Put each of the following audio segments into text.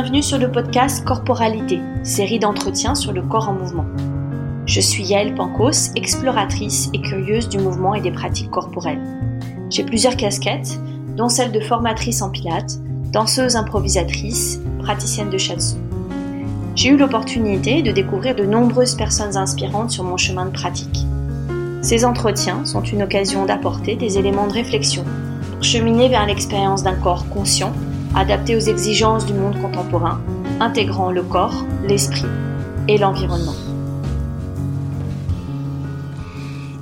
Bienvenue sur le podcast Corporalité, série d'entretiens sur le corps en mouvement. Je suis Yael Pancos, exploratrice et curieuse du mouvement et des pratiques corporelles. J'ai plusieurs casquettes, dont celle de formatrice en pilates, danseuse improvisatrice, praticienne de shiatsu. J'ai eu l'opportunité de découvrir de nombreuses personnes inspirantes sur mon chemin de pratique. Ces entretiens sont une occasion d'apporter des éléments de réflexion pour cheminer vers l'expérience d'un corps conscient, adapté aux exigences du monde contemporain, intégrant le corps, l'esprit et l'environnement.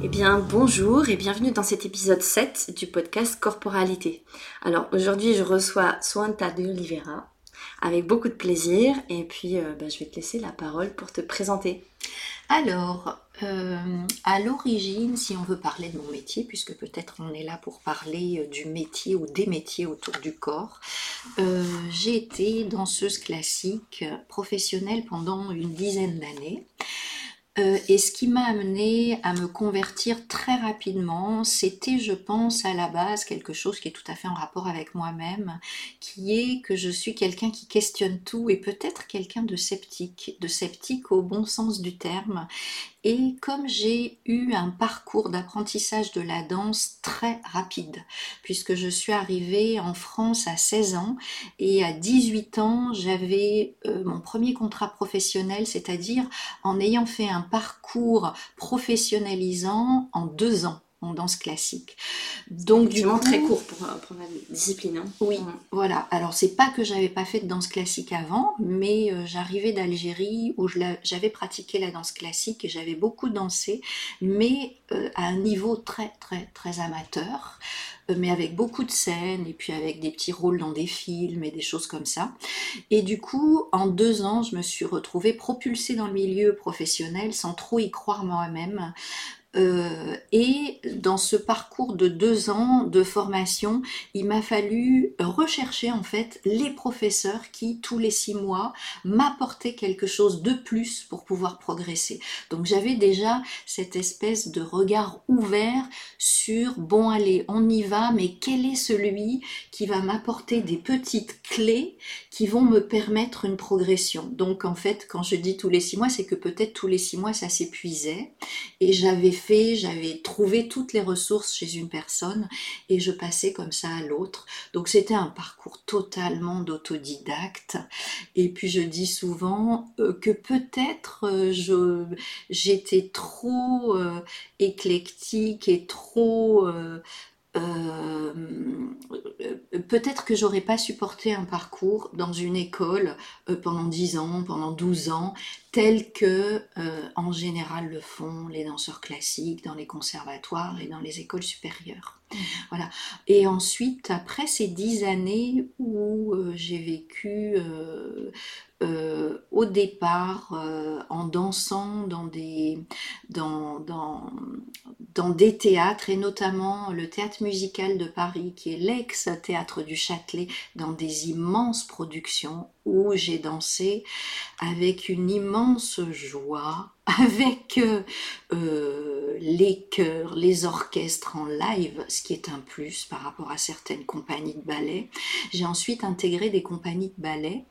Eh bien, bonjour et bienvenue dans cet épisode 7 du podcast Corporalité. Alors, aujourd'hui, je reçois Swanta de Oliveira avec beaucoup de plaisir et puis euh, bah, je vais te laisser la parole pour te présenter. Alors, euh, à l'origine, si on veut parler de mon métier, puisque peut-être on est là pour parler euh, du métier ou des métiers autour du corps, j'ai été danseuse classique professionnelle pendant une dizaine d'années. Euh, et ce qui m'a amené à me convertir très rapidement, c'était, je pense, à la base quelque chose qui est tout à fait en rapport avec moi-même, qui est que je suis quelqu'un qui questionne tout et peut-être quelqu'un de sceptique, de sceptique au bon sens du terme, et comme j'ai eu un parcours d'apprentissage de la danse très rapide, puisque je suis arrivée en France à 16 ans et à 18 ans, j'avais euh, mon premier contrat professionnel, c'est-à-dire en ayant fait un parcours professionnalisant en deux ans en danse classique. Donc du coup, très court pour, pour la discipline. Hein. Oui, voilà. Alors c'est pas que j'avais pas fait de danse classique avant, mais euh, j'arrivais d'Algérie où j'avais pratiqué la danse classique et j'avais beaucoup dansé, mais euh, à un niveau très très très amateur euh, mais avec beaucoup de scènes et puis avec des petits rôles dans des films et des choses comme ça. Et du coup, en deux ans, je me suis retrouvée propulsée dans le milieu professionnel sans trop y croire moi-même, euh, et dans ce parcours de deux ans de formation, il m'a fallu rechercher en fait les professeurs qui, tous les six mois, m'apportaient quelque chose de plus pour pouvoir progresser. Donc j'avais déjà cette espèce de regard ouvert sur, bon allez, on y va, mais quel est celui qui va m'apporter des petites clés qui vont me permettre une progression? Donc en fait, quand je dis tous les six mois, c'est que peut-être tous les six mois, ça s'épuisait et j'avais j'avais trouvé toutes les ressources chez une personne et je passais comme ça à l'autre. Donc c'était un parcours totalement d'autodidacte. Et puis je dis souvent euh, que peut-être euh, j'étais trop euh, éclectique et trop peut-être que j'aurais pas supporté un parcours dans une école pendant 10 ans, pendant 12 ans, tel que en général le font les danseurs classiques dans les conservatoires et dans les écoles supérieures. Mmh. Voilà. Et ensuite, après ces 10 années où j'ai vécu euh, au départ euh, en dansant dans des, dans, dans, dans, des théâtres et notamment le théâtre musical de Paris qui est l'ex-théâtre du Châtelet dans des immenses productions où j'ai dansé avec une immense joie, avec euh, les chœurs, les orchestres en live, ce qui est un plus par rapport à certaines compagnies de ballet. J'ai ensuite intégré des compagnies de ballet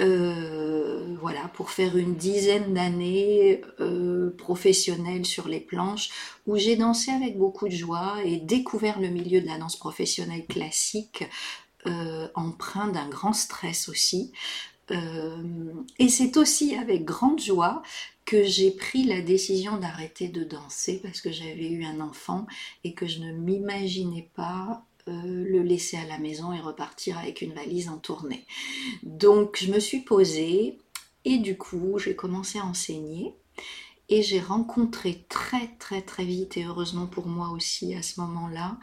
euh, voilà, pour faire une dizaine d'années euh, professionnelles sur les planches, où j'ai dansé avec beaucoup de joie et découvert le milieu de la danse professionnelle classique, euh, empreint d'un grand stress aussi. et c'est aussi avec grande joie que j'ai pris la décision d'arrêter de danser parce que j'avais eu un enfant et que je ne m'imaginais pas euh, le laisser à la maison et repartir avec une valise en tournée. Donc je me suis posée et du coup j'ai commencé à enseigner et j'ai rencontré très très très vite et heureusement pour moi aussi à ce moment-là,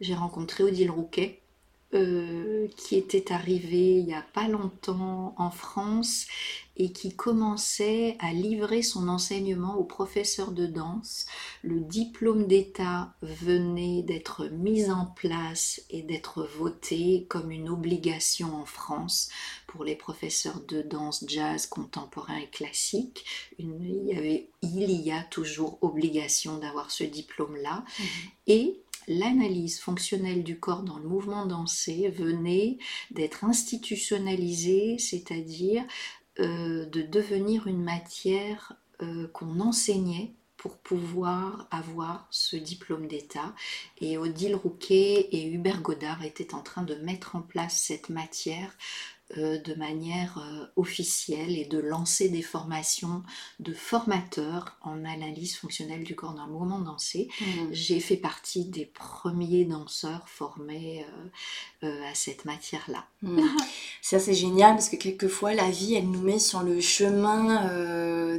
j'ai rencontré Odile Rouquet euh, qui était arrivé il n'y a pas longtemps en France et qui commençait à livrer son enseignement aux professeurs de danse. Le diplôme d'État venait d'être mis en place et d'être voté comme une obligation en France pour les professeurs de danse, jazz, contemporain et classique. il, y avait, il y a toujours obligation d'avoir ce diplôme-là. Mmh. Et l'analyse fonctionnelle du corps dans le mouvement dansé venait d'être institutionnalisée, c'est-à-dire euh, de devenir une matière euh, qu'on enseignait pour pouvoir avoir ce diplôme d'État. Et Odile Rouquet et Hubert Godard étaient en train de mettre en place cette matière de manière euh, officielle et de lancer des formations de formateurs en analyse fonctionnelle du corps dans le mouvement dansé. Mmh. J'ai fait partie des premiers danseurs formés euh, à cette matière-là. Mmh. Ça c'est génial parce que quelquefois la vie elle nous met sur le chemin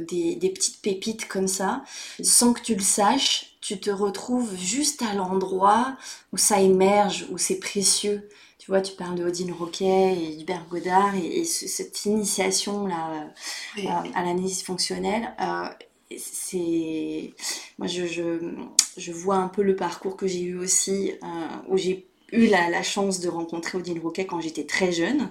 des, des, petites pépites comme ça, sans que tu le saches, tu te retrouves juste à l'endroit où ça émerge, où c'est précieux. Tu vois, tu parles de Odile Roquet et d'Hubert Godard et, cette initiation-là euh, à l'analyse fonctionnelle. Euh, c'est moi je, je, vois un peu le parcours que j'ai eu aussi euh, où j'ai eu la, chance de rencontrer Odile Roquet quand j'étais très jeune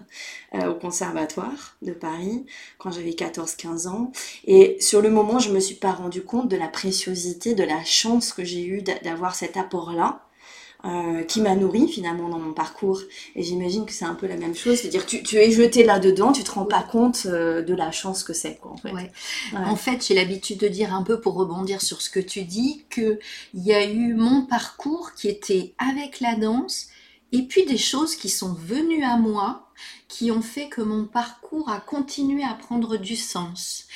au conservatoire de Paris quand j'avais 14-15 ans et sur le moment je me suis pas rendu compte de la préciosité de la chance que j'ai eu d'avoir cet apport là euh, qui m'a nourri finalement dans mon parcours. Et j'imagine que c'est un peu la même chose, c'est-à-dire tu, tu es jeté là-dedans, tu te rends pas compte euh, de la chance que c'est. En fait, ouais. En fait j'ai l'habitude de dire un peu pour rebondir sur ce que tu dis, qu'il y a eu mon parcours qui était avec la danse, et puis des choses qui sont venues à moi, qui ont fait que mon parcours a continué à prendre du sens.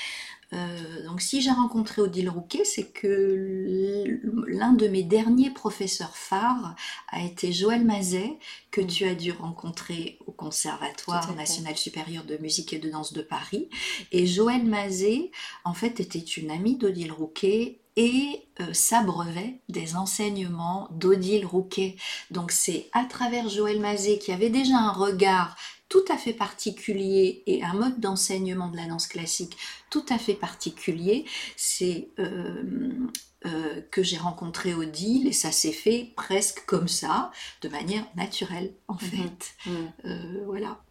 Euh, donc si j'ai rencontré Odile Rouquet, c'est que l'un de mes derniers professeurs phares a été Joël Mazet, que tu as dû rencontrer au Conservatoire national supérieur de musique et de danse de Paris. Et Joël Mazet, en fait, était une amie d'Odile Rouquet et euh, s'abreuvait des enseignements d'Odile Rouquet. Donc c'est à travers Joël Mazet qui avait déjà un regard tout à fait particulier et un mode d'enseignement de la danse classique tout à fait particulier, c'est euh, euh, que j'ai rencontré Odile et ça s'est fait presque comme ça, de manière naturelle en mhm. fait. Mhm. Euh, voilà.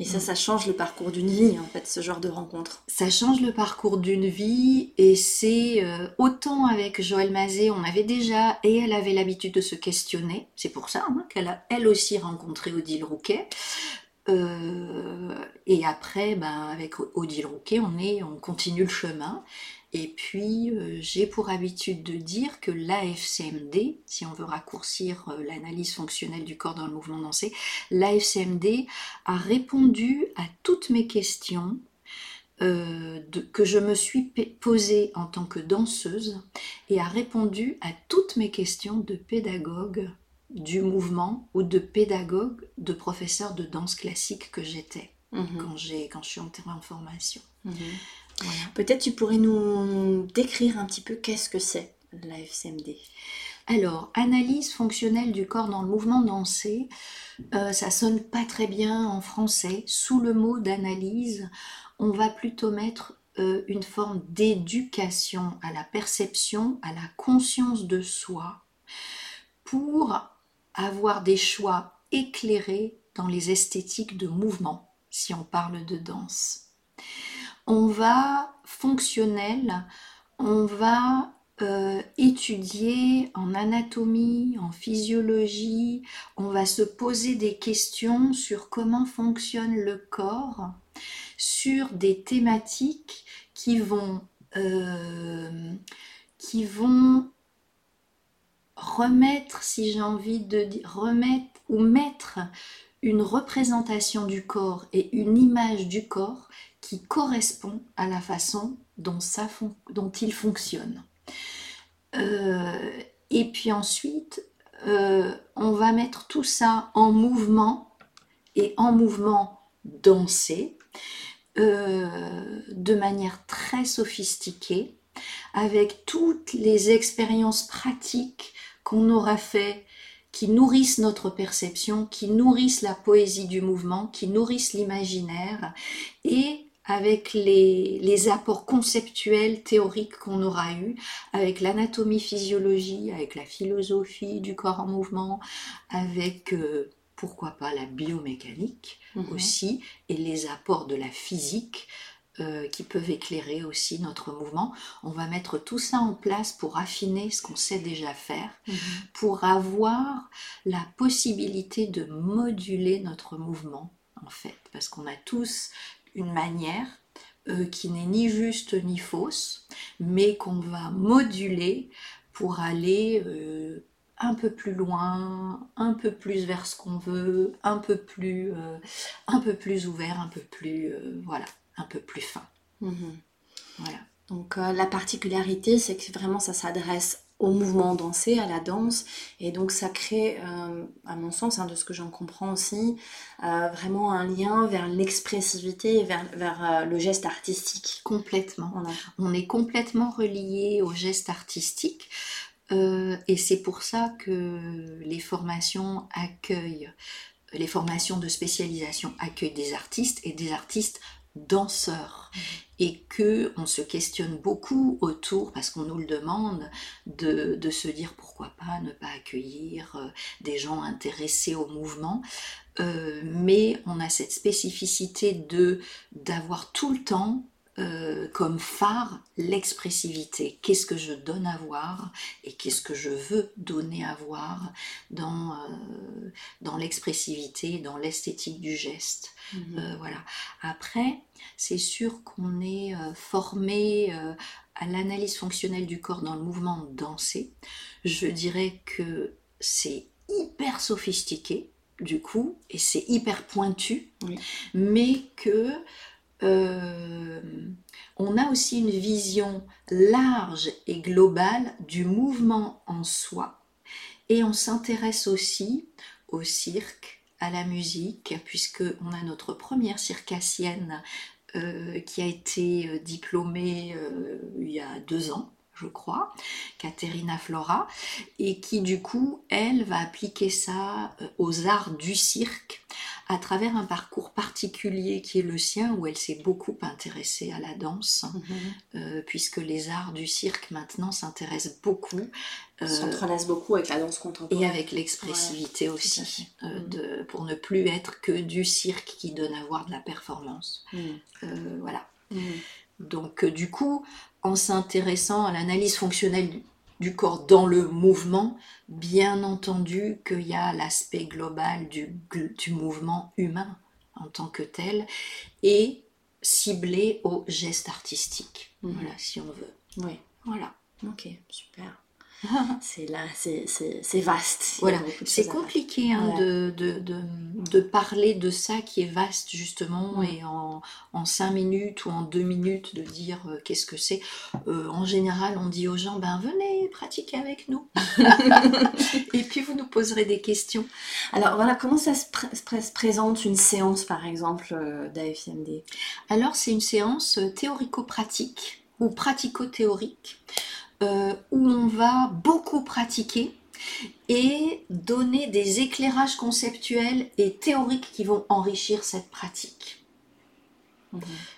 Et ça, ça change le parcours d'une vie, en fait, ce genre de rencontre. Ça change le parcours d'une vie, et c'est autant avec Joël Mazet, on avait déjà, et elle avait l'habitude de se questionner, c'est pour ça hein, qu'elle a elle aussi rencontré Odile Rouquet, euh, et après, ben, avec Odile Rouquet, on, est, on continue le chemin. Et puis, euh, j'ai pour habitude de dire que l'AFCMD, si on veut raccourcir euh, l'analyse fonctionnelle du corps dans le mouvement dansé, l'AFCMD a répondu à toutes mes questions que je me suis posées en tant que danseuse et a répondu à toutes mes questions de pédagogue du mouvement ou de pédagogue, de professeur de danse classique que j'étais mhm. quand, j'ai, quand je suis entrée en formation. Mhm. Peut-être tu pourrais nous décrire un petit peu qu'est-ce que c'est la FCMD alors, analyse fonctionnelle du corps dans le mouvement dansé, euh, ça sonne pas très bien en français. Sous le mot d'analyse, on va plutôt mettre euh, une forme d'éducation à la perception, à la conscience de soi, pour avoir des choix éclairés dans les esthétiques de mouvement, si on parle de danse. On va fonctionnel, on va euh, étudier en anatomie, en physiologie, on va se poser des questions sur comment fonctionne le corps, sur des thématiques qui vont, euh, qui vont remettre, si j'ai envie de dire, remettre ou mettre une représentation du corps et une image du corps qui correspond à la façon dont, il fonctionne. Euh, et puis ensuite, euh, on va mettre tout ça en mouvement et en mouvement dansé euh, de manière très sophistiquée avec toutes les expériences pratiques qu'on aura fait, qui nourrissent notre perception, qui nourrissent la poésie du mouvement, qui nourrissent l'imaginaire, et avec les, apports conceptuels, théoriques qu'on aura eus, avec l'anatomie physiologie, avec la philosophie du corps en mouvement, avec euh, pourquoi pas la biomécanique mhm. aussi, et les apports de la physique, euh, qui peuvent éclairer aussi notre mouvement. On va mettre tout ça en place pour affiner ce qu'on sait déjà faire, Mhm. pour avoir la possibilité de moduler notre mouvement, en fait, parce qu'on a tous une manière euh, qui n'est ni juste ni fausse, mais qu'on va moduler pour aller euh, un peu plus loin, un peu plus vers ce qu'on veut, un peu plus, un peu plus ouvert, un peu plus, voilà, un peu plus fin. Mhm. Voilà. Donc euh, la particularité, c'est que vraiment ça s'adresse au mouvement dansé, à la danse, et donc ça crée, euh, à mon sens, hein, de ce que j'en comprends aussi, euh, vraiment un lien vers l'expressivité et vers, vers le geste artistique. Complètement. Voilà. On est complètement relié au geste artistique. et c'est pour ça que les formations accueillent, les formations de spécialisation accueillent des artistes et des artistes danseurs. Et que on se questionne beaucoup autour, parce qu'on nous le demande, de, de se dire pourquoi pas ne pas accueillir euh, des gens intéressés au mouvement. Euh, mais on a cette spécificité de d'avoir tout le temps euh, comme phare l'expressivité. Qu'est-ce que je donne à voir et qu'est-ce que je veux donner à voir dans, euh, dans l'expressivité, dans l'esthétique du geste. Mhm. Euh, voilà. Après, c'est sûr qu'on est formé à l'analyse fonctionnelle du corps dans le mouvement dansé. Je dirais que c'est hyper sophistiqué du coup et c'est hyper pointu, Oui. mais que euh, on a aussi une vision large et globale du mouvement en soi. Et on s'intéresse aussi au cirque, à la musique, puisque on a notre première circassienne euh, qui a été euh, diplômée il y a deux ans, je crois, Caterina Flora, et qui du coup, elle va appliquer ça aux arts du cirque à travers un parcours particulier qui est le sien, où elle s'est beaucoup intéressée à la danse, Mhm. euh, puisque les arts du cirque maintenant s'intéressent beaucoup euh, s'entrelace beaucoup avec la danse contemporaine. et avec l'expressivité Ouais, aussi, euh, Mm. de, pour ne plus être que du cirque qui donne à voir de la performance. Mhm. Euh, voilà. Mhm. Donc du coup, en s'intéressant à l'analyse fonctionnelle du, corps dans le mouvement, bien entendu qu'il y a l'aspect global du, gl- du mouvement humain en tant que tel et ciblé au geste artistique, Mhm. voilà, si on veut. Oui, Voilà. ok, super. C'est là, c'est vaste. Voilà, c'est compliqué hein, de, de, de, de parler de ça qui est vaste justement et en, en cinq minutes ou en deux minutes de dire euh, qu'est-ce que c'est. Euh, en général, on dit aux gens, ben venez pratiquer avec nous. et puis vous nous poserez des questions. Alors voilà, comment ça se, pré- se pré- se présente une séance par exemple euh, d'AFMD? Alors c'est une séance théorico-pratique ou pratico-théorique euh, où on va beaucoup pratiquer et donner des éclairages conceptuels et théoriques qui vont enrichir cette pratique.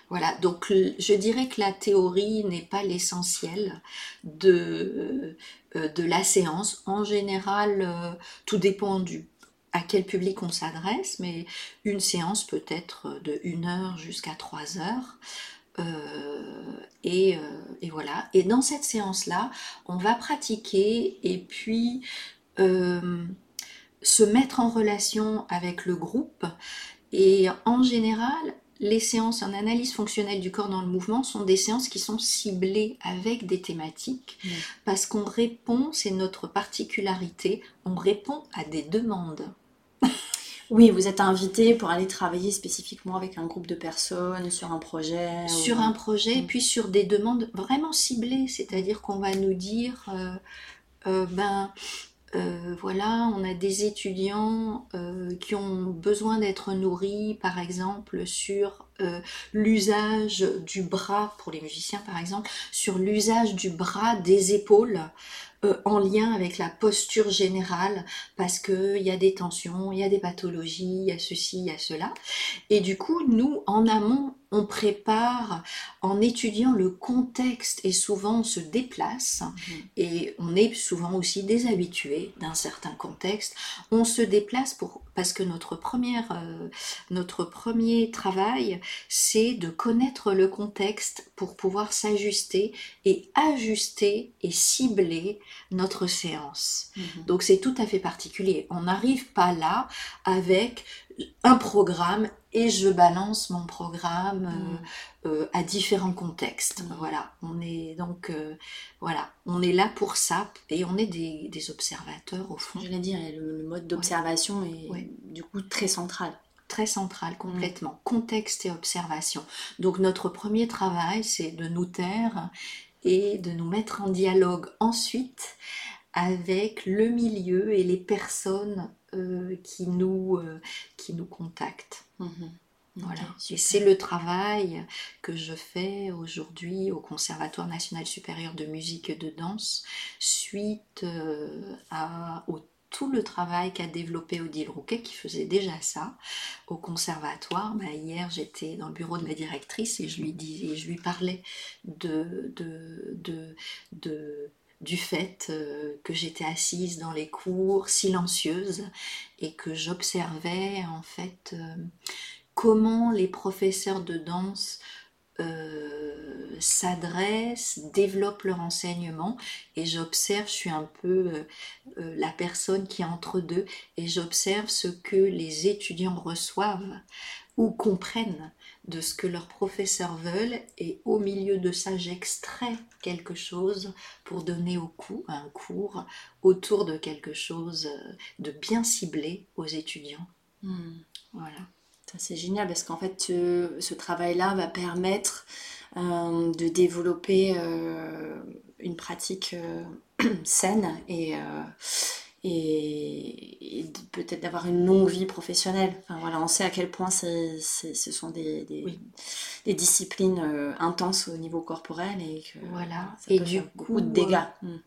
Voilà, donc je dirais que la théorie n'est pas l'essentiel de, euh, de la séance. En général, euh, tout dépend du à quel public on s'adresse, mais une séance peut être de 1 heure jusqu'à 3 heures. Euh, et, euh, et voilà. Et dans cette séance-là, on va pratiquer et puis euh, se mettre en relation avec le groupe. Et en général, les séances en analyse fonctionnelle du corps dans le mouvement sont des séances qui sont ciblées avec des thématiques parce qu'on répond, c'est notre particularité, on répond à des demandes. Oui, vous êtes invité pour aller travailler spécifiquement avec un groupe de personnes sur un projet. sur ou- un projet, Mm. puis sur des demandes vraiment ciblées, c'est-à-dire qu'on va nous dire, euh, euh, ben euh, voilà, on a des étudiants qui ont besoin d'être nourris, par exemple, sur l'usage du bras, pour les musiciens par exemple, sur l'usage du bras, des épaules. Euh, en lien avec la posture générale parce qu'il y a des tensions, il y a des pathologies, il y a ceci, il y a cela. Et du coup, nous, en amont, on prépare en étudiant le contexte et souvent on se déplace Mhm. et on est souvent aussi déshabitué d'un certain contexte. On se déplace pour parce que notre première euh, notre premier travail c'est de connaître le contexte pour pouvoir s'ajuster et ajuster et cibler notre séance. Mhm. Donc c'est tout à fait particulier. On n'arrive pas là avec un programme et je balance mon programme euh, euh, à différents contextes. Mhm. Voilà, on est donc euh, voilà, on est là pour ça et on est des, des observateurs au fond, J'allais dire, le, le mode d'observation est Ouais. du coup très central. très central complètement, contexte et observation. Donc notre premier travail, c'est de nous taire et de nous mettre en dialogue ensuite avec le milieu et les personnes qui, nous, euh, qui nous contactent. Mhm. Voilà. Et c'est le travail que je fais aujourd'hui au Conservatoire national supérieur de musique et de danse suite euh, à, au tout le travail qu'a développé Odile Rouquet qui faisait déjà ça au conservatoire. Bah, hier j'étais dans le bureau de la directrice et je lui disais, je lui parlais de, de, de, de- du fait euh, que j'étais assise dans les cours silencieuse et que j'observais en fait euh, comment les professeurs de danse euh, s'adressent, développent leur enseignement. Et j'observe, je suis un peu la personne qui est entre deux et j'observe ce que les étudiants reçoivent ou comprennent de ce que leurs professeurs veulent et au milieu de ça j'extrais quelque chose pour donner au coup un cours autour de quelque chose euh, de bien ciblé aux étudiants. Mhm. Voilà. Ça, c'est génial parce qu'en fait, ce, ce travail-là va permettre euh, de développer euh, une pratique euh, saine et, euh, et, peut-être d'avoir une longue vie professionnelle. Enfin, voilà, on sait à quel point c'est, c'est- ce sont des, des, Oui. des disciplines euh, intenses au niveau corporel et que Voilà. ça Et peut du faire beaucoup de coup, dégâts. Mhm.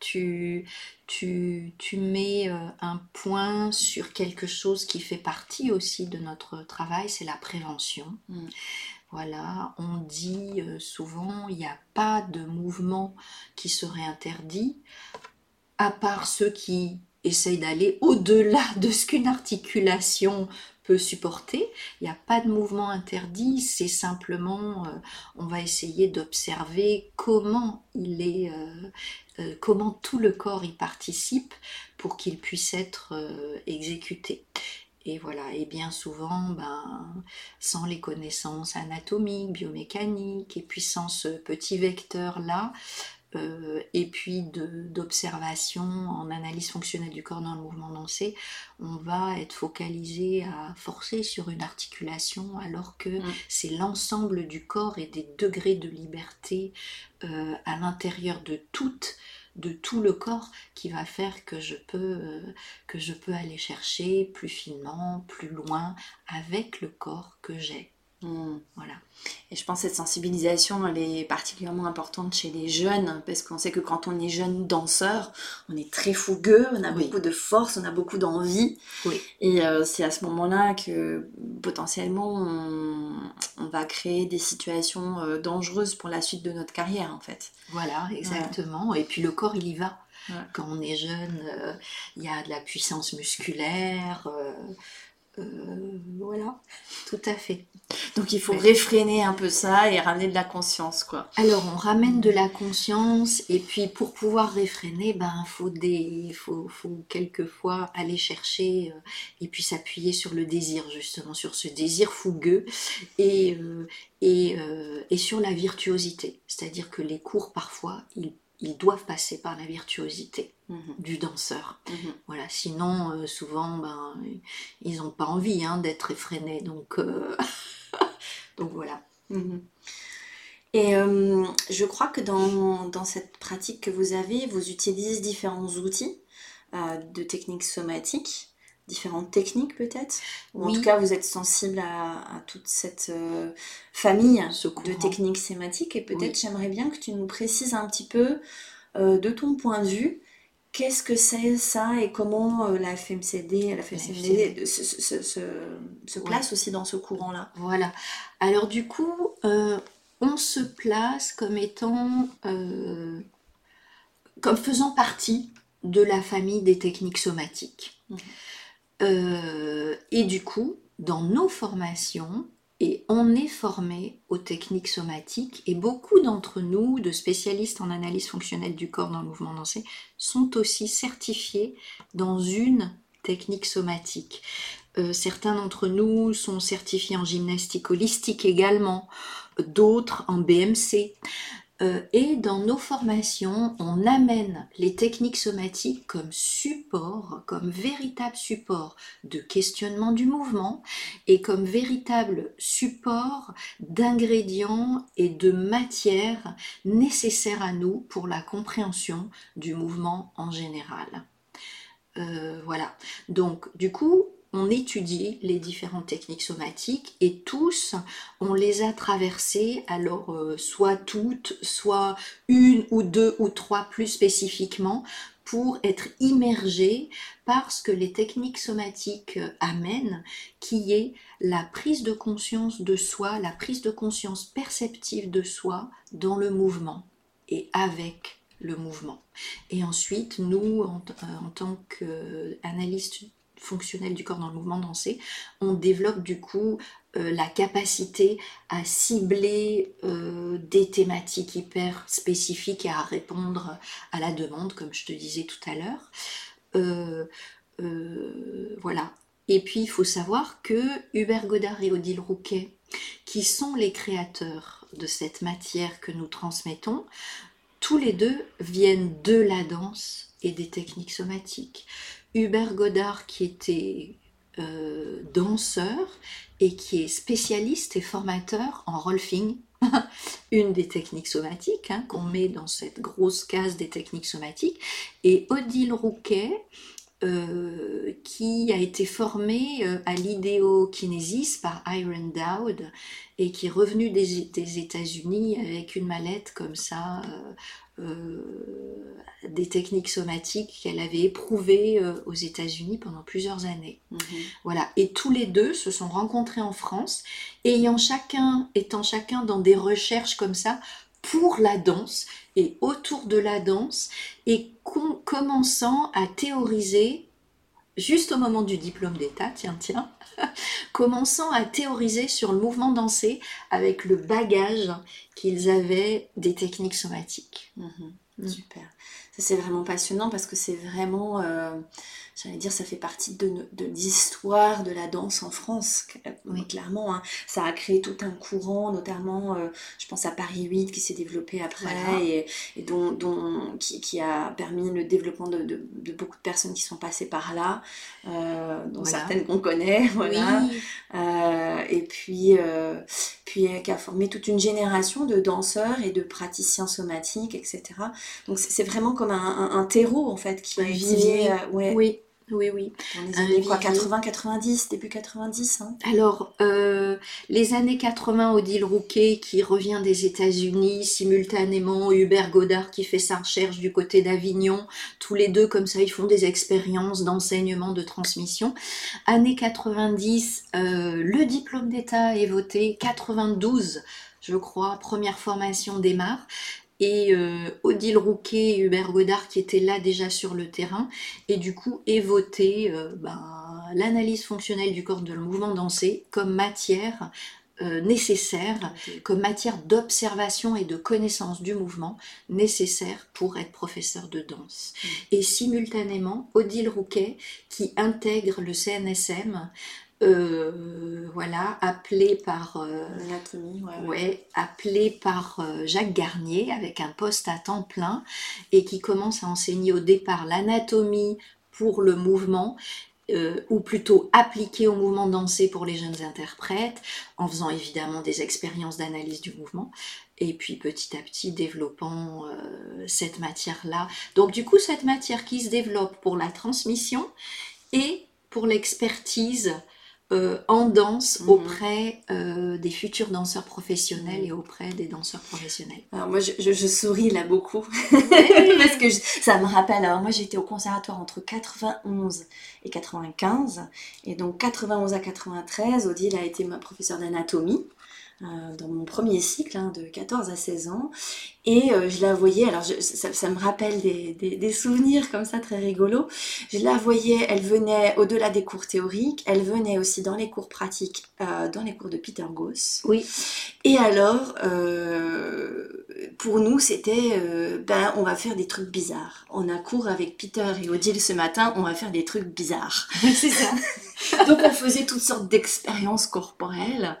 tu, tu, tu mets euh, un point sur quelque chose qui fait partie aussi de notre travail, c'est la prévention. Mm. Voilà, on dit euh, souvent il n'y a pas de mouvement qui serait interdit, à part ceux qui essayent d'aller au-delà de ce qu'une articulation peut supporter. Il n'y a pas de mouvement interdit, c'est simplement, euh, on va essayer d'observer comment il est, euh, euh, comment tout le corps y participe pour qu'il puisse être exécuté. Et voilà, et bien souvent, ben, sans les connaissances anatomiques, biomécaniques, et puis sans ce petit vecteur-là, euh, et puis d'observation en analyse fonctionnelle du corps dans le mouvement dansé, on va être focalisé à forcer sur une articulation alors que Mm. c'est l'ensemble du corps et des degrés de liberté euh, à l'intérieur de toute de tout le corps qui va faire que je peux euh, que je peux aller chercher plus finement, plus loin avec le corps que j'ai. Voilà. Et je pense que cette sensibilisation, elle est particulièrement importante chez les jeunes, parce qu'on sait que quand on est jeune danseur, on est très fougueux, on a Oui. beaucoup de force, on a beaucoup d'envie. Oui. Et euh, c'est à ce moment-là que potentiellement on, on va créer des situations euh, dangereuses pour la suite de notre carrière, en fait. Voilà, exactement. Et puis le corps, il y va. Ouais. Quand on est jeune, euh, il y a de la puissance musculaire. euh, euh, voilà, tout à fait. Donc il faut Ouais. réfréner un peu ça et ramener de la conscience, quoi. Alors, on ramène de la conscience, et puis pour pouvoir réfréner, ben, faut des, faut, faut quelquefois aller chercher euh, et puis s'appuyer sur le désir, justement, sur ce désir fougueux et, euh, et, et sur la virtuosité. C'est-à-dire que les cours, parfois, ils, ils doivent passer par la virtuosité Mhm, du danseur. mhm. Voilà, sinon, euh, souvent, ben, ils n'ont pas envie hein, d'être effrénés, donc, euh, donc voilà. Mhm. Et euh, je crois que dans, dans cette pratique que vous avez, vous utilisez différents outils de techniques somatiques, différentes techniques peut-être? Ou en tout cas, vous êtes sensible à, à toute cette euh, famille Ce de techniques sématiques. Et peut-être Oui. j'aimerais bien que tu nous précises un petit peu, euh, de ton point de vue, Qu'est-ce que c'est ça et comment euh, la FMCD, la FMCD se, se, se, se place aussi dans ce courant-là Voilà. Alors du coup, on se place comme étant, comme faisant partie de la famille des techniques somatiques. Mmh. Et du coup, dans nos formations, et on est formé aux techniques somatiques et beaucoup d'entre nous, de spécialistes en analyse fonctionnelle du corps dans le mouvement dansé, sont aussi certifiés dans une technique somatique. Euh, certains d'entre nous sont certifiés en gymnastique holistique également, d'autres en BMC. Euh, et dans nos formations, on amène les techniques somatiques comme support, comme véritable support de questionnement du mouvement et comme véritable support d'ingrédients et de matières nécessaires à nous pour la compréhension du mouvement en général. Euh, voilà. Donc, du coup, on étudie les différentes techniques somatiques et tous, on les a traversées, alors euh, soit toutes, soit une ou deux ou trois plus spécifiquement, pour être immergés par ce que les techniques somatiques euh, amènent, qui est la prise de conscience de soi, la prise de conscience perceptive de soi dans le mouvement et avec le mouvement. Et ensuite, nous, en, euh, en tant qu'analystes fonctionnel du corps dans le mouvement dansé, on développe du coup euh, la capacité à cibler euh, des thématiques hyper spécifiques et à répondre à la demande, comme je te disais tout à l'heure. Euh, voilà. Et puis il faut savoir que Hubert Godard et Odile Rouquet, qui sont les créateurs de cette matière que nous transmettons, tous les deux viennent de la danse et des techniques somatiques. Hubert Godard qui était euh, danseur et qui est spécialiste et formateur en rolfing, une des techniques somatiques hein, qu'on met dans cette grosse case des techniques somatiques, et Odile Rouquet, euh, qui a été formé euh, à l'idéokinésis par Iron Dowd et qui est revenu des, États-Unis avec une mallette comme ça des techniques somatiques qu'elle avait éprouvées euh, aux États-Unis pendant plusieurs années. Mhm. Voilà. Et tous les deux se sont rencontrés en France, ayant chacun, étant chacun dans des recherches comme ça pour la danse et autour de la danse et commençant à théoriser juste au moment du diplôme d'État, tiens, tiens, commençant à théoriser sur le mouvement dansé avec le bagage qu'ils avaient des techniques somatiques. Mhm. Mm. Super. Ça, c'est vraiment passionnant parce que c'est vraiment, euh, j'allais dire, ça fait partie de, de l'histoire de la danse en France, clairement. Hein. Ça a créé tout un courant, notamment, euh, je pense à Paris 8 qui s'est développé après et, dont, dont qui, a permis le développement de, de, beaucoup de personnes qui sont passées par là, euh, dont certaines qu'on connaît. Voilà. et puis, puis qui a formé toute une génération de danseurs et de praticiens somatiques, etc. Donc c'est vraiment comme un, terreau en fait qui vivait. Euh, Oui. Oui, oui. Dans les années quoi, 80, 90, début 90. Hein. Alors, euh, les années 80, Odile Rouquet qui revient des États-Unis, simultanément Hubert Godard qui fait sa recherche du côté d'Avignon. Tous les deux, comme ça, ils font des expériences d'enseignement, de transmission. Années 90, euh, le diplôme d'État est voté. 92, je crois, première formation démarre et euh, Odile Rouquet et Hubert Godard qui étaient là déjà sur le terrain et du coup voté euh, ben, l'analyse fonctionnelle du corps de le mouvement dansé comme matière euh, nécessaire, comme matière d'observation et de connaissance du mouvement nécessaire pour être professeur de danse. Mm. Et simultanément, Odile Rouquet qui intègre le CNSM euh, voilà, appelé par, euh, ouais, appelé par euh, Jacques Garnier avec un poste à temps plein et qui commence à enseigner au départ l'anatomie pour le mouvement ou plutôt appliqué au mouvement dansé pour les jeunes interprètes, en faisant évidemment des expériences d'analyse du mouvement, et puis petit à petit développant cette matière-là. Donc du coup, cette matière qui se développe pour la transmission et pour l'expertise euh, en danse Mhm. auprès euh, des futurs danseurs professionnels et auprès des danseurs professionnels. Alors moi, je, je- je souris là beaucoup parce que je- ça me rappelle. Alors moi, j'étais au conservatoire entre 91 et 95, et donc 91 à 93, Odile a été ma professeure d'anatomie. Euh, dans mon premier cycle, hein, de 14 à 16 ans, et euh, je la voyais, alors je- ça, ça me rappelle des, des- des souvenirs comme ça très rigolos, je la voyais, elle venait au-delà des cours théoriques, elle venait aussi dans les cours pratiques, euh, dans les cours de Peter Goss, Oui, et alors, euh, pour nous, c'était, ben, on va faire des trucs bizarres. On a cours avec Peter et Odile ce matin, on va faire des trucs bizarres. c'est ça. Donc, on faisait toutes sortes d'expériences corporelles.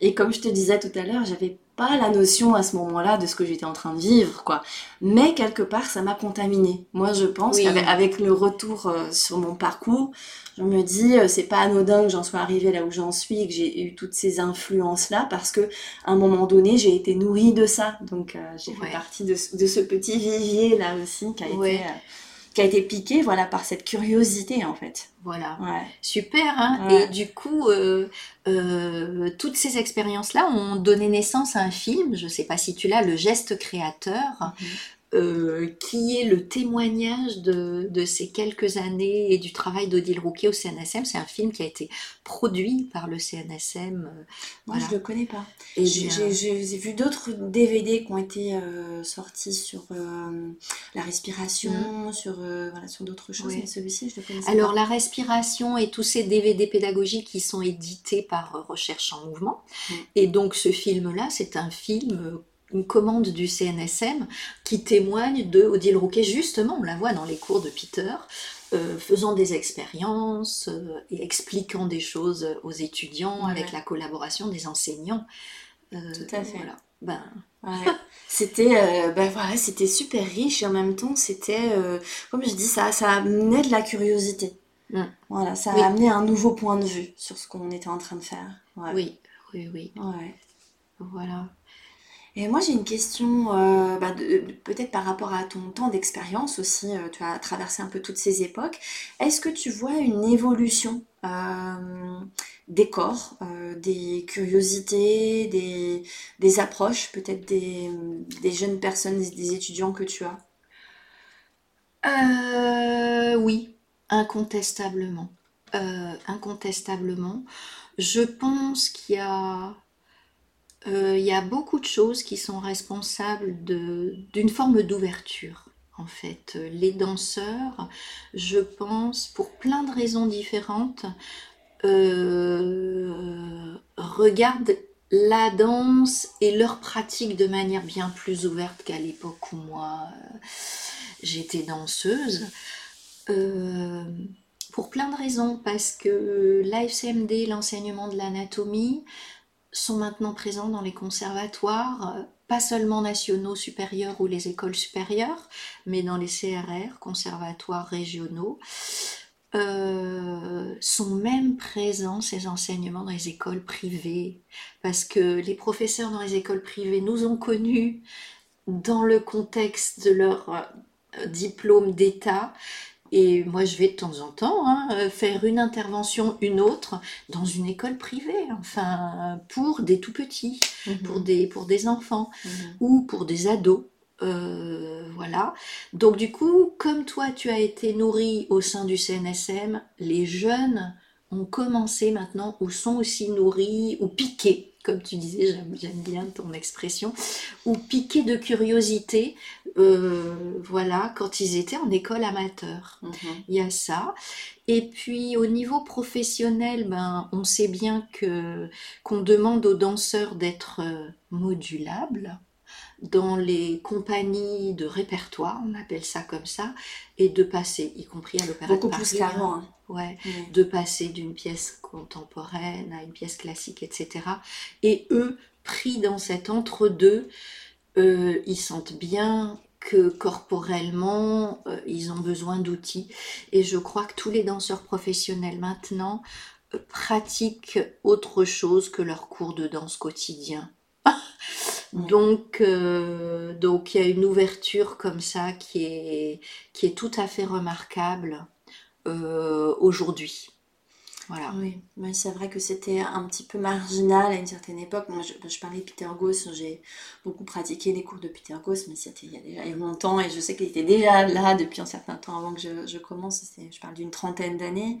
Et comme je te disais tout à l'heure, j'avais pas la notion à ce moment-là de ce que j'étais en train de vivre, quoi. Mais quelque part, ça m'a contaminée. Moi, je pense Oui. qu'avec avec le retour euh, sur mon parcours, je me dis, euh, c'est pas anodin que j'en sois arrivée là où j'en suis, que j'ai eu toutes ces influences-là, parce que à un moment donné, j'ai été nourrie de ça. Donc, euh, j'ai Ouais. fait partie de, ce- de ce petit vivier là aussi qui a Ouais. été, euh, qui a été piqué, voilà, par cette curiosité en fait. Voilà. Ouais. Super, hein Ouais. Et du coup, euh, euh, toutes ces expériences-là ont donné naissance à un film, je sais pas si tu l'as, Le Geste Créateur, euh, qui est le témoignage de, de ces quelques années et du travail d'Odile Rouquet au CNSM. C'est un film qui a été produit par le CNSM. euh, Moi, voilà. je le connais pas. Et J'ai bien- j'ai- j'ai vu d'autres DVD qui ont été euh, sortis sur euh, la respiration, sur, voilà, sur d'autres choses, Oui. mais celui-ci, je le Alors pas. la respiration et tous ces DVD pédagogiques qui sont édités par Recherche en Mouvement. Mm. Et donc ce film-là, c'est un film, une commande du CNSM qui témoigne de Odile Rouquet, justement, on la voit dans les cours de Peter, euh, faisant des expériences euh, et expliquant des choses aux étudiants Ouais. avec la collaboration des enseignants. Euh, Tout à fait. Voilà. Ben, Ouais. C'était ben voilà, c'était super riche et en même temps, c'était, comme je dis, ça, ça amenait de la curiosité. Mm. Voilà, ça Oui. a amené un nouveau point de vue sur ce qu'on était en train de faire. Ouais. oui, oui, oui. Voilà. Et moi, j'ai une question, euh, bah, peut-être par rapport à ton temps d'expérience aussi, euh, tu as traversé un peu toutes ces époques. Est-ce que tu vois une évolution euh, des corps, des curiosités, des, approches, peut-être des, jeunes personnes, des, des étudiants que tu as? Oui, incontestablement. Incontestablement. Je pense qu'il y a, euh, il y a beaucoup de choses qui sont responsables d'une forme d'ouverture. En fait, les danseurs, je pense, pour plein de raisons différentes, euh, regardent la danse et leur pratique de manière bien plus ouverte qu'à l'époque où moi euh, j'étais danseuse. Euh, pour plein de raisons, parce que l'AFCMD, l'enseignement de l'anatomie, sont maintenant présents dans les conservatoires, euh, pas seulement nationaux supérieurs ou les écoles supérieures, mais dans les CRR, conservatoires régionaux. Euh, sont même présents ces enseignements dans les écoles privées, parce que les professeurs dans les écoles privées nous ont connus dans le contexte de leur euh, diplôme d'État. Et moi, je vais de temps en temps hein, euh, faire une intervention, une autre, dans une école privée, enfin, pour des tout petits, pour des, pour des enfants Mhm. ou pour des ados. Euh, voilà. Donc du coup, comme toi, tu as été nourri au sein du CNSM, les jeunes ont commencé maintenant ou sont aussi nourris ou piqués, comme tu disais, j'aime bien ton expression, ou piqués de curiosité, euh, voilà, quand ils étaient en école amateur. Mhm. Il y a ça. Et puis au niveau professionnel, ben, on sait bien que qu'on demande aux danseurs d'être euh, modulables dans les compagnies de répertoire, on appelle ça comme ça, et de passer, y compris à l'opéra de Beaucoup plus Paris, qu'avant. hein. hein. Ouais, Oui. de passer d'une pièce contemporaine à une pièce classique, etc. Et eux, pris dans cet entre-deux, euh, ils sentent bien que corporellement, euh, ils ont besoin d'outils. Et je crois que tous les danseurs professionnels maintenant euh, pratiquent autre chose que leur cours de danse quotidien. Donc, euh, donc il y a une ouverture comme ça qui est, qui est tout à fait remarquable euh, aujourd'hui. Voilà. Oui, mais c'est vrai que c'était un petit peu marginal à une certaine époque. Moi, je, parlais de Peter Goss, j'ai beaucoup pratiqué les cours de Peter Goss, mais c'était il y a déjà longtemps et je sais qu'il était déjà là depuis un certain temps avant que je commence. Je parle d'une trentaine d'années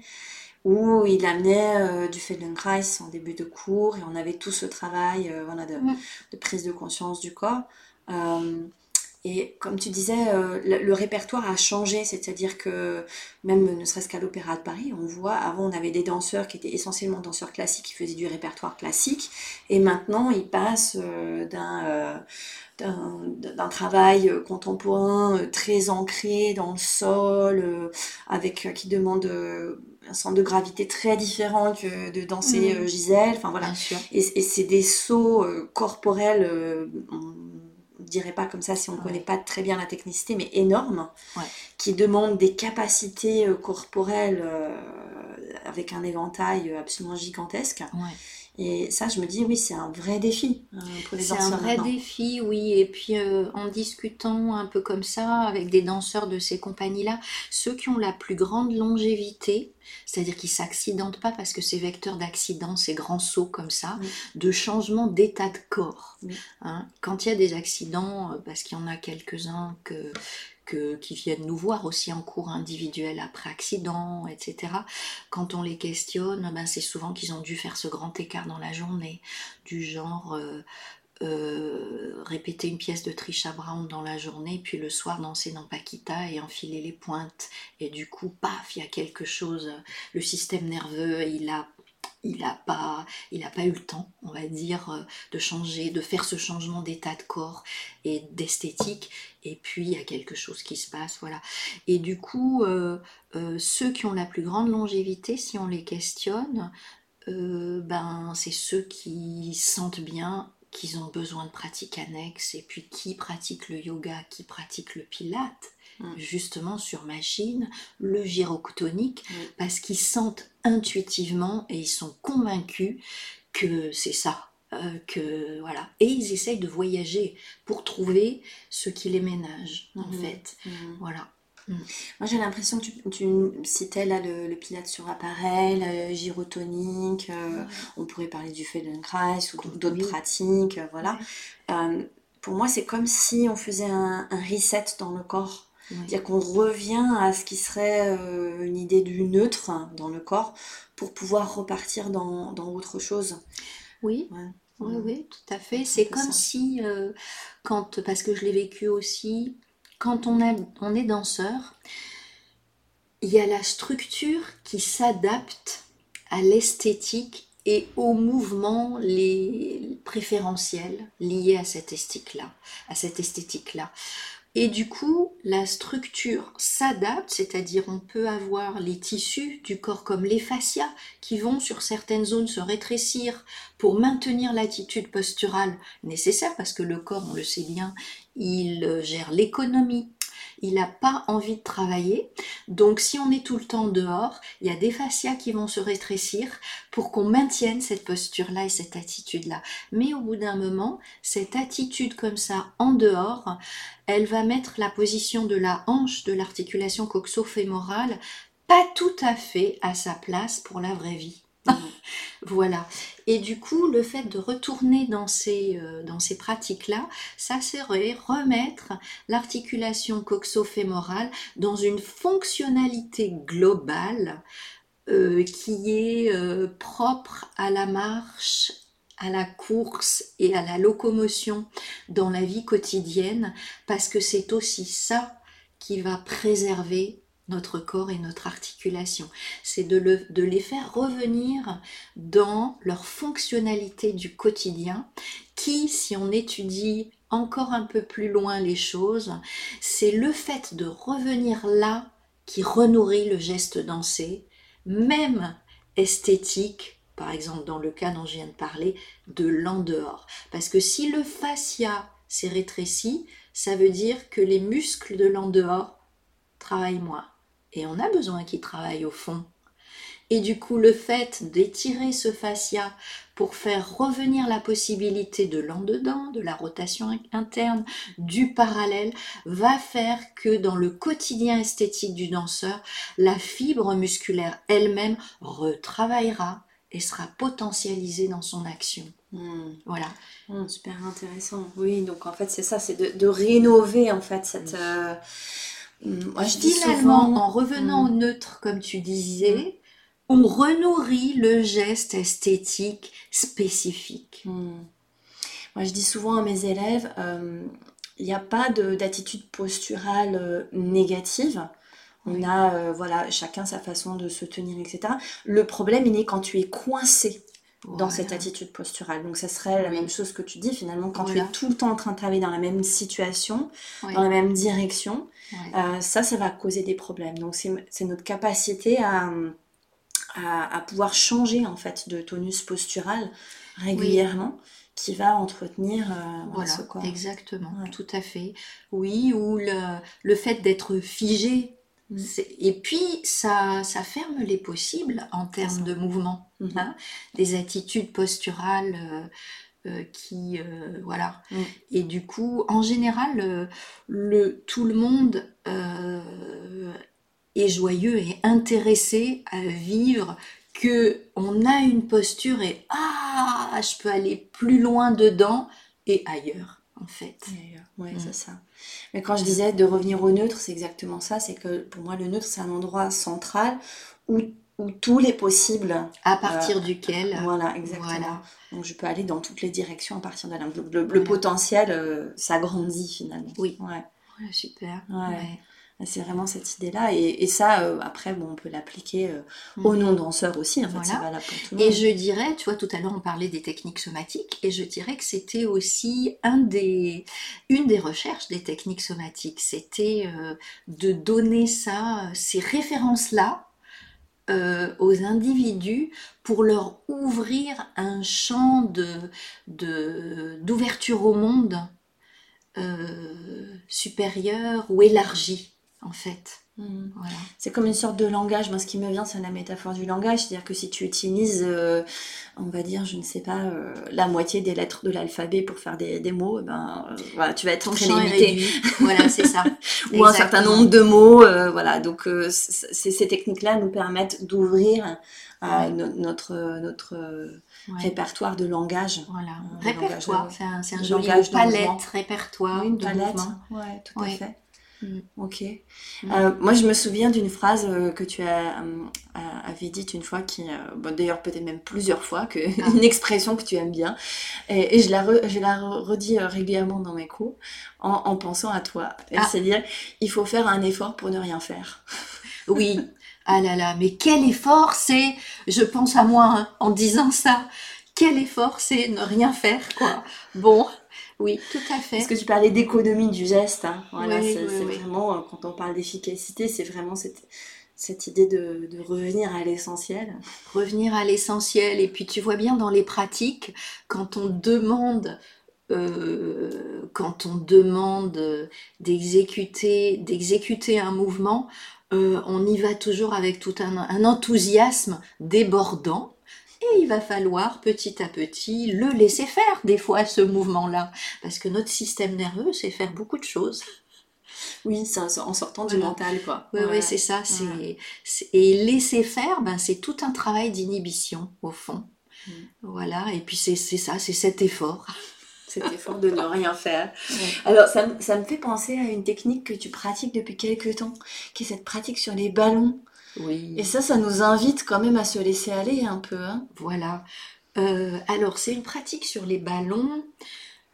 où il amenait euh, du Feldenkrais en début de cours et on avait tout ce travail euh, voilà, de, de, prise de conscience du corps. Euh, et comme tu disais, euh, le, répertoire a changé, c'est-à-dire que même ne serait-ce qu'à l'Opéra de Paris, on voit, avant on avait des danseurs qui étaient essentiellement danseurs classiques, qui faisaient du répertoire classique, et maintenant ils passent euh, d'un d'un travail contemporain très ancré dans le sol, avec qui demande un centre de gravité très différent que de danser mmh. Gisèle. Enfin voilà. Et, et c'est des sauts corporels dirais pas comme ça si on ne connaît pas très bien la technicité, mais énorme, qui demande des capacités euh, corporelles euh, avec un éventail absolument gigantesque. Et ça, je me dis, oui, c'est un vrai défi euh, pour les danseurs. C'est un vrai défi, oui. Et puis, en discutant un peu comme ça avec des danseurs de ces compagnies-là, ceux qui ont la plus grande longévité, c'est-à-dire qu'ils s'accidentent pas parce que c'est vecteur d'accident, ces grands sauts comme ça, de changement d'état de corps. Hein. Quand il y a des accidents, euh, parce qu'il y en a quelques-uns que, qui viennent nous voir aussi en cours individuel après accident, etc. Quand on les questionne, ben c'est souvent qu'ils ont dû faire ce grand écart dans la journée, du genre euh, euh, répéter une pièce de Trisha Brown dans la journée, puis le soir danser dans Paquita et enfiler les pointes. Et du coup, paf, il y a quelque chose. Le système nerveux, il a il n'a pas, pas eu le temps, on va dire, euh, de changer, de faire ce changement d'état de corps et d'esthétique. Et puis il y a quelque chose qui se passe, voilà. Et du coup, euh, ceux qui ont la plus grande longévité, si on les questionne, ben c'est ceux qui sentent bien qu'ils ont besoin de pratiques annexes et puis qui pratiquent le yoga, qui pratiquent le pilate, mm. justement sur machine, le gyroctonique, mm. parce qu'ils sentent intuitivement et ils sont convaincus que c'est ça. Euh, que voilà et ils essayent de voyager pour trouver ce qui les ménage en mm. fait voilà Mm. Moi, j'ai l'impression que tu, citais là le, pilote sur appareil, le gyrotonique, euh, on pourrait parler du Feldenkrais ou d'autres pratiques, euh, voilà. Euh, pour moi, c'est comme si on faisait un, reset dans le corps. C'est-à-dire qu'on revient à ce qui serait une idée du neutre dans le corps pour pouvoir repartir dans, autre chose. Oui. Oui, oui, tout à fait. C'est comme si, quand, parce que je l'ai vécu aussi, quand on, est danseur, il y a la structure qui s'adapte à l'esthétique et aux mouvements les préférentiels liés à cette esthétique-là, à cette esthétique-là. Et du coup, la structure s'adapte, c'est-à-dire on peut avoir les tissus du corps comme les fascias qui vont sur certaines zones se rétrécir pour maintenir l'attitude posturale nécessaire, parce que le corps, on le sait bien, il gère l'économie, il n'a pas envie de travailler. Donc si on est tout le temps dehors, il y a des fascias qui vont se rétrécir pour qu'on maintienne cette posture-là et cette attitude-là. Mais au bout d'un moment, cette attitude comme ça en dehors, elle va mettre la position de la hanche de l'articulation coxo-fémorale pas tout à fait à sa place pour la vraie vie. voilà. Et du coup, le fait de retourner dans ces, euh, dans ces pratiques-là, ça serait remettre l'articulation coxo-fémorale dans une fonctionnalité globale euh, qui est euh, propre à la marche à la course et à la locomotion dans la vie quotidienne, parce que c'est aussi ça qui va préserver notre corps et notre articulation. C'est de, les faire revenir dans leur fonctionnalité du quotidien qui, si on étudie encore un peu plus loin les choses, c'est le fait de revenir là qui renourrit le geste dansé, même esthétique, par exemple dans le cas dont je viens de parler, de l'en dehors. Parce que si le fascia s'est rétréci, ça veut dire que les muscles de l'en dehors travaillent moins. Et on a besoin qu'ils travaillent au fond. Et du coup, le fait d'étirer ce fascia pour faire revenir la possibilité de l'en-dedans, de la rotation interne, du parallèle, va faire que dans le quotidien esthétique du danseur, la fibre musculaire elle-même retravaillera et sera potentialisée dans son action. Hmm. Voilà. Hmm, super intéressant. Oui, donc en fait c'est ça, c'est de, de rénover en fait cette... euh, moi, je dis souvent... en revenant au neutre, comme tu disais, on renourrit le geste esthétique spécifique. Hmm. Moi, je dis souvent à mes élèves, euh, il n'y a pas de- d'attitude posturale euh, négative. On a, euh, voilà, chacun sa façon de se tenir, etc. Le problème, il est quand tu es coincé dans Voilà. cette attitude posturale. Donc, ça serait la même chose que tu dis finalement, quand tu es tout le temps en train de travailler dans la même situation, Oui. dans la même direction, euh, ça, ça va causer des problèmes. Donc, c'est notre capacité à, à, à pouvoir changer en fait de tonus postural régulièrement qui va entretenir euh, voilà, Voilà, ce corps. exactement, Ouais. tout à fait. Oui, ou le, le fait d'être figé. Mm. c'est- Et puis, ça, ça ferme les possibles en termes de mouvement. Mhm. hein. Des attitudes posturales euh, euh, qui... euh, voilà. Mm. Et du coup, en général, le, tout le monde est joyeux et intéressé à vivre que on a une posture et ah, je peux aller plus loin dedans et ailleurs, en fait. Oui, Mm. c'est ça. Mais quand je disais de revenir au neutre, c'est exactement ça. C'est que pour moi, le neutre, c'est un endroit central où, où tous les possibles. À partir duquel, Voilà, exactement. voilà. Donc je peux aller dans toutes les directions à partir de là. Le, le- potentiel euh, s'agrandit finalement. Oui. Ouais. Voilà, super. Ouais. Ouais. C'est vraiment cette idée-là. Et, et ça, euh, après, bon, on peut l'appliquer euh, Mhm. aux non-danseurs aussi. En fait, Voilà. c'est valable pour tout le Et je dirais, tu vois, tout à l'heure on parlait des techniques somatiques, et je dirais que c'était aussi un des, une des recherches des techniques somatiques, c'était euh, de donner ça, ces références-là, aux individus pour leur ouvrir un champ de, de, d'ouverture au monde supérieur ou élargi, en fait. Mhm. Voilà. C'est comme une sorte de langage. Moi, ce qui me vient, c'est la métaphore du langage. C'est-à-dire que si tu utilises, euh, on va dire, je ne sais pas, euh, la moitié des lettres de l'alphabet pour faire des, des mots, eh ben, euh, voilà, tu vas être limité. réduit. Voilà, c'est ça. Ou un certain nombre de mots. voilà. Donc, ces techniques-là nous permettent d'ouvrir Ouais. no- notre, notre Ouais. répertoire de langage. Voilà, répertoire, c'est un, un joli langage palette, répertoire, Oui, une palette. Ouais, tout à fait. Mm. Ok. Mm. Euh, moi, je me souviens d'une phrase euh, que tu as, euh, avais dite une fois, qui, euh, bon, d'ailleurs peut-être même plusieurs fois, que, Ah. une expression que tu aimes bien, et, et je la, re- je la re- redis régulièrement dans mes cours en, en pensant à toi. Ah. C'est-à-dire, il faut faire un effort pour ne rien faire. Oui, ah là là, mais quel effort c'est, je pense à moi hein, en disant ça, quel effort c'est ne rien faire, quoi. Bon, oui, tout à fait. Parce que tu parlais d'économie du geste. hein. Voilà, Oui, c'est oui, vraiment, euh, quand on parle d'efficacité, c'est vraiment cette, cette idée de, de revenir à l'essentiel. revenir à l'essentiel. Et puis tu vois bien dans les pratiques, quand on demande, euh, quand on demande d'exécuter, d'exécuter un mouvement, euh, on y va toujours avec tout un, un enthousiasme débordant. Et il va falloir petit à petit le laisser faire des fois ce mouvement-là, parce que notre système nerveux sait faire beaucoup de choses. Oui, c'est en sortant du Voilà. mental, quoi. Oui, Ouais. oui, c'est ça. C'est, Ouais. c'est- et laisser faire, ben, c'est tout un travail d'inhibition, au fond. Mm. Voilà, et puis c'est, c'est ça, c'est cet effort. Cet effort de ne rien faire. Alors, ça, me- ça me fait penser à une technique que tu pratiques depuis quelques temps, qui est cette pratique sur les ballons. Oui. Et ça, ça nous invite quand même à se laisser aller un peu. Hein. Voilà. Euh, alors, c'est une pratique sur les ballons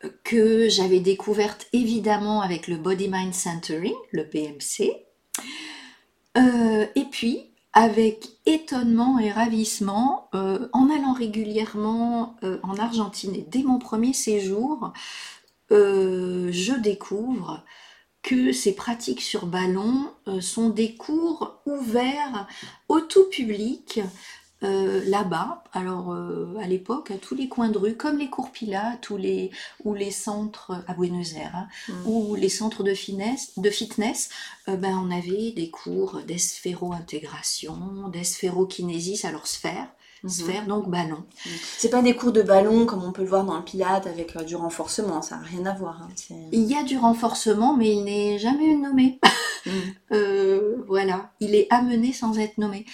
euh, que j'avais découverte évidemment avec le Body Mind Centering, le BMC. Euh, et puis, avec étonnement et ravissement, euh, en allant régulièrement euh, en Argentine et dès mon premier séjour, je découvre que ces pratiques sur ballon euh, sont des cours ouverts au tout public euh, là-bas, alors euh, à l'époque, à tous les coins de rue, comme les cours Pilates ou les, ou les centres à Buenos Aires, hein, Mm. ou les centres de fitness, de fitness euh, ben, on avait des cours d'esphéro-intégration, d'esphéro-kinésis, alors sphère, Mhm. sphère, donc ballon. C'est pas des cours de ballon comme on peut le voir dans le Pilate avec euh, du renforcement, ça n'a rien à voir. hein, Il y a du renforcement, mais il n'est jamais nommé. Mm. Euh, voilà, il est amené sans être nommé.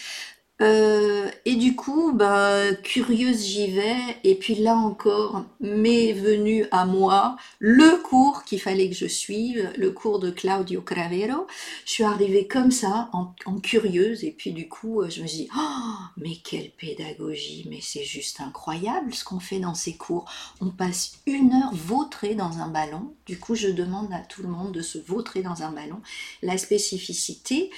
Euh, et du coup, bah, curieuse, j'y vais. Et puis là encore, m'est venu à moi le cours qu'il fallait que je suive, le cours de Claudio Cravero. Je suis arrivée comme ça, en, curieuse. Et puis du coup, euh, je me suis dit, oh, mais quelle pédagogie, mais c'est juste incroyable ce qu'on fait dans ces cours. On passe une heure vautrée dans un ballon. Du coup, je demande à tout le monde de se vautrer dans un ballon. La spécificité,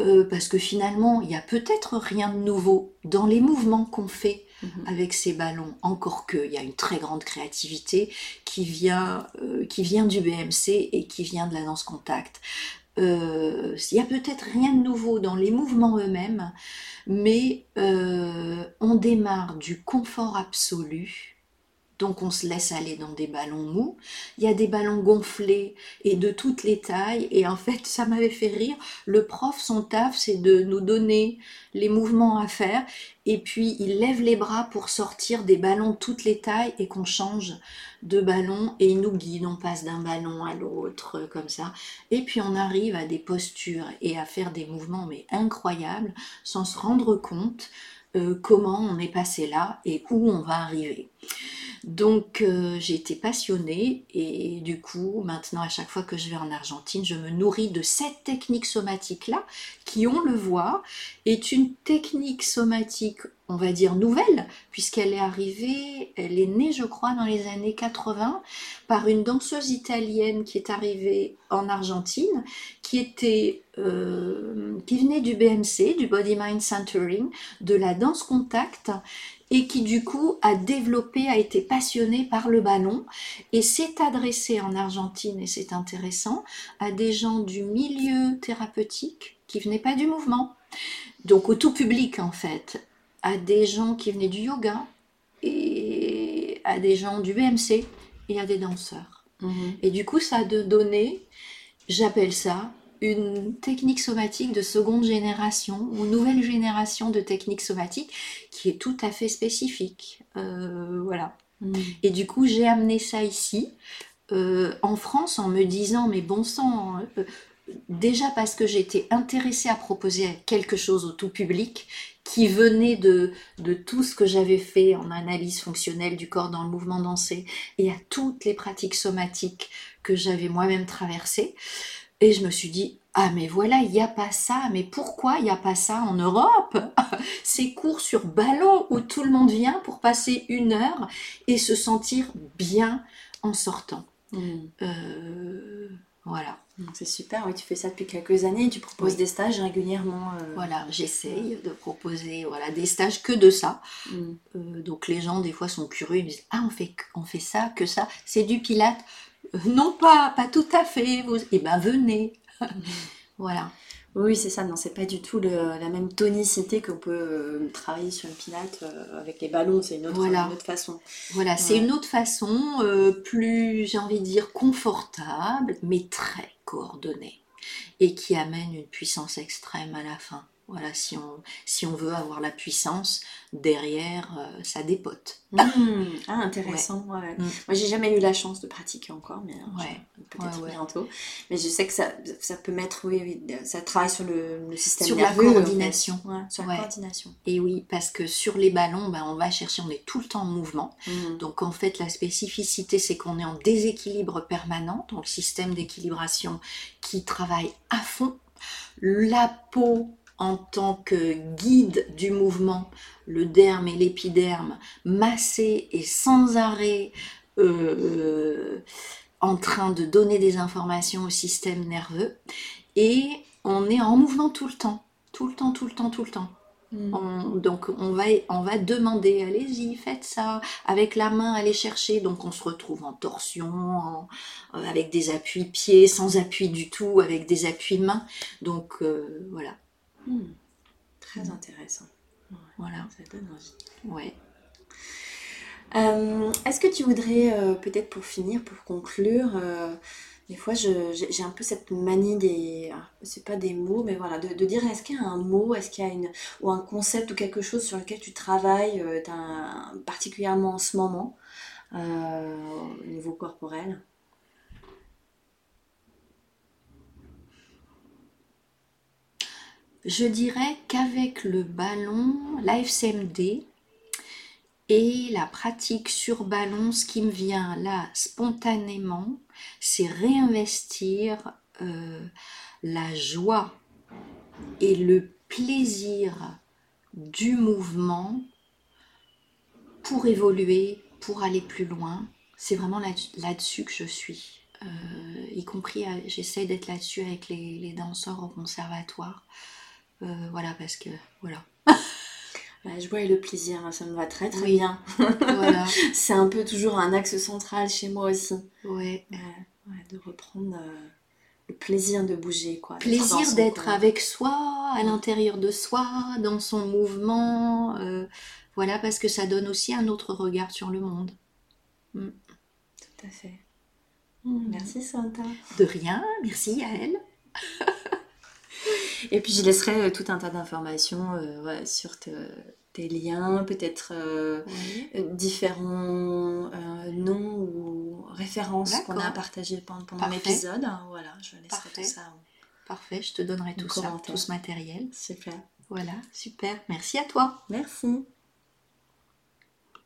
euh, parce que finalement, il y a peut-être rien de nouveau dans les mouvements qu'on fait Mhm. avec ces ballons, encore que il y a une très grande créativité qui vient, euh, qui vient du BMC et qui vient de la danse contact. Euh, il y a peut-être rien de nouveau dans les mouvements eux-mêmes, mais on démarre du confort absolu. Donc on se laisse aller dans des ballons mous. Il y a des ballons gonflés et de toutes les tailles. Et en fait, ça m'avait fait rire. Le prof, son taf, c'est de nous donner les mouvements à faire. Et puis, il lève les bras pour sortir des ballons toutes les tailles et qu'on change de ballon. Et il nous guide. On passe d'un ballon à l'autre, comme ça. Et puis, on arrive à des postures et à faire des mouvements, mais incroyables, sans se rendre compte euh, comment on est passé là et où on va arriver. Donc euh, j'ai été passionnée et du coup maintenant à chaque fois que je vais en Argentine, je me nourris de cette technique somatique-là qui, on le voit, est une technique somatique, on va dire nouvelle, puisqu'elle est arrivée, elle est née je crois dans les années 80 par une danseuse italienne qui est arrivée en Argentine, qui était, euh, qui venait du BMC, du Body Mind Centering, de la danse contact et qui du coup a développé, a été passionné par le ballon et s'est adressé en Argentine, et c'est intéressant, à des gens du milieu thérapeutique qui venaient pas du mouvement, donc au tout public en fait, à des gens qui venaient du yoga et à des gens du BMC et à des danseurs. Mhm. Et du coup ça a donné, j'appelle ça une technique somatique de seconde génération ou nouvelle génération de techniques somatiques qui est tout à fait spécifique. Euh, voilà. Mhm. Et du coup, j'ai amené ça ici, euh, en France, en me disant, mais bon sang, euh, déjà parce que j'étais intéressée à proposer quelque chose au tout public qui venait de, de tout ce que j'avais fait en analyse fonctionnelle du corps dans le mouvement dansé et à toutes les pratiques somatiques que j'avais moi-même traversées. Et je me suis dit, ah mais voilà, il n'y a pas ça, mais pourquoi il n'y a pas ça en Europe? Ces cours sur ballon où tout le monde vient pour passer une heure et se sentir bien en sortant. Mhm. Euh, voilà, C'est super, oui, tu fais ça depuis quelques années tu proposes Oui. des stages régulièrement. euh, voilà, j'essaye de proposer voilà des stages que de ça. mhm. Euh, donc les gens des fois sont curieux, ils me disent ah on fait on fait ça que ça, c'est du pilate. Euh, non pas pas tout à fait. Vous... Eh ben venez. voilà. Oui, c'est ça, non, c'est pas du tout le- la même tonicité qu'on peut euh, travailler sur le pilate euh, avec les ballons, c'est une autre, Voilà. une autre façon. Voilà, c'est une autre façon, euh, plus, j'ai envie de dire, confortable, mais très coordonnée, et qui amène une puissance extrême à la fin. Voilà, si on, si on veut avoir la puissance, derrière, euh, ça dépote. Mhm. Ah, intéressant. ouais, ouais. Mm. Moi, j'ai jamais eu la chance de pratiquer encore, mais Ouais. je- peut-être bientôt. Mais je sais que ça, ça peut mettre, oui, oui, ça travaille sur le, le système Sur la nerveux. en fait. coordination. Sur la coordination. Et oui, parce que sur les ballons, ben, on va chercher, on est tout le temps en mouvement. Mhm. Donc en fait, la spécificité, c'est qu'on est en déséquilibre permanent, donc système d'équilibration qui travaille à fond. La peau en tant que guide du mouvement, le derme et l'épiderme, massé et sans arrêt euh, en train de donner des informations au système nerveux. Et on est en mouvement tout le temps, tout le temps, tout le temps, tout le temps. Mhm. On- donc on va, on va demander, allez-y, faites ça, avec la main, allez chercher. Donc on se retrouve en torsion, en- euh, avec des appuis pieds, sans appui du tout, avec des appuis mains. Donc euh, voilà. Mhm. Très intéressant. Voilà. Ça donne envie. Ouais. Euh, Est-ce que tu voudrais, euh, peut-être pour finir, pour conclure, euh, des fois j'ai un peu cette manie des, c'est pas des mots, mais voilà, de, de dire est-ce qu'il y a un mot, est-ce qu'il y a une, ou un concept ou quelque chose sur lequel tu travailles particulièrement en ce moment, au niveau corporel? Je dirais qu'avec le ballon, l'AFCMD et la pratique sur ballon, ce qui me vient là spontanément, c'est réinvestir euh, la joie et le plaisir du mouvement pour évoluer, pour aller plus loin. C'est vraiment là- là-dessus que je suis. Euh, y compris, à- j'essaie d'être là-dessus avec les danseurs au conservatoire. Euh, voilà, parce que, voilà. La joie et le plaisir, hein, ça me va très très Oui. bien. voilà. C'est un peu toujours un axe central chez moi aussi. Ouais. Ouais, ouais, de reprendre euh, le plaisir de bouger, quoi. Plaisir d'être avec soi, à l'intérieur de soi, dans son mouvement. euh, voilà, parce que ça donne aussi un autre regard sur le monde. Tout à fait. Mm, Merci Santa. De rien, merci à elle. Et puis je laisserai euh, tout un tas d'informations euh, ouais, sur te- tes liens, peut-être euh, différents euh, noms ou références qu'on a partagées pendant, pendant l'épisode. Voilà, je laisserai Parfait. tout ça. Parfait, je te donnerai tout ça, tout ce matériel. Super. Voilà, super. Merci à toi. Merci.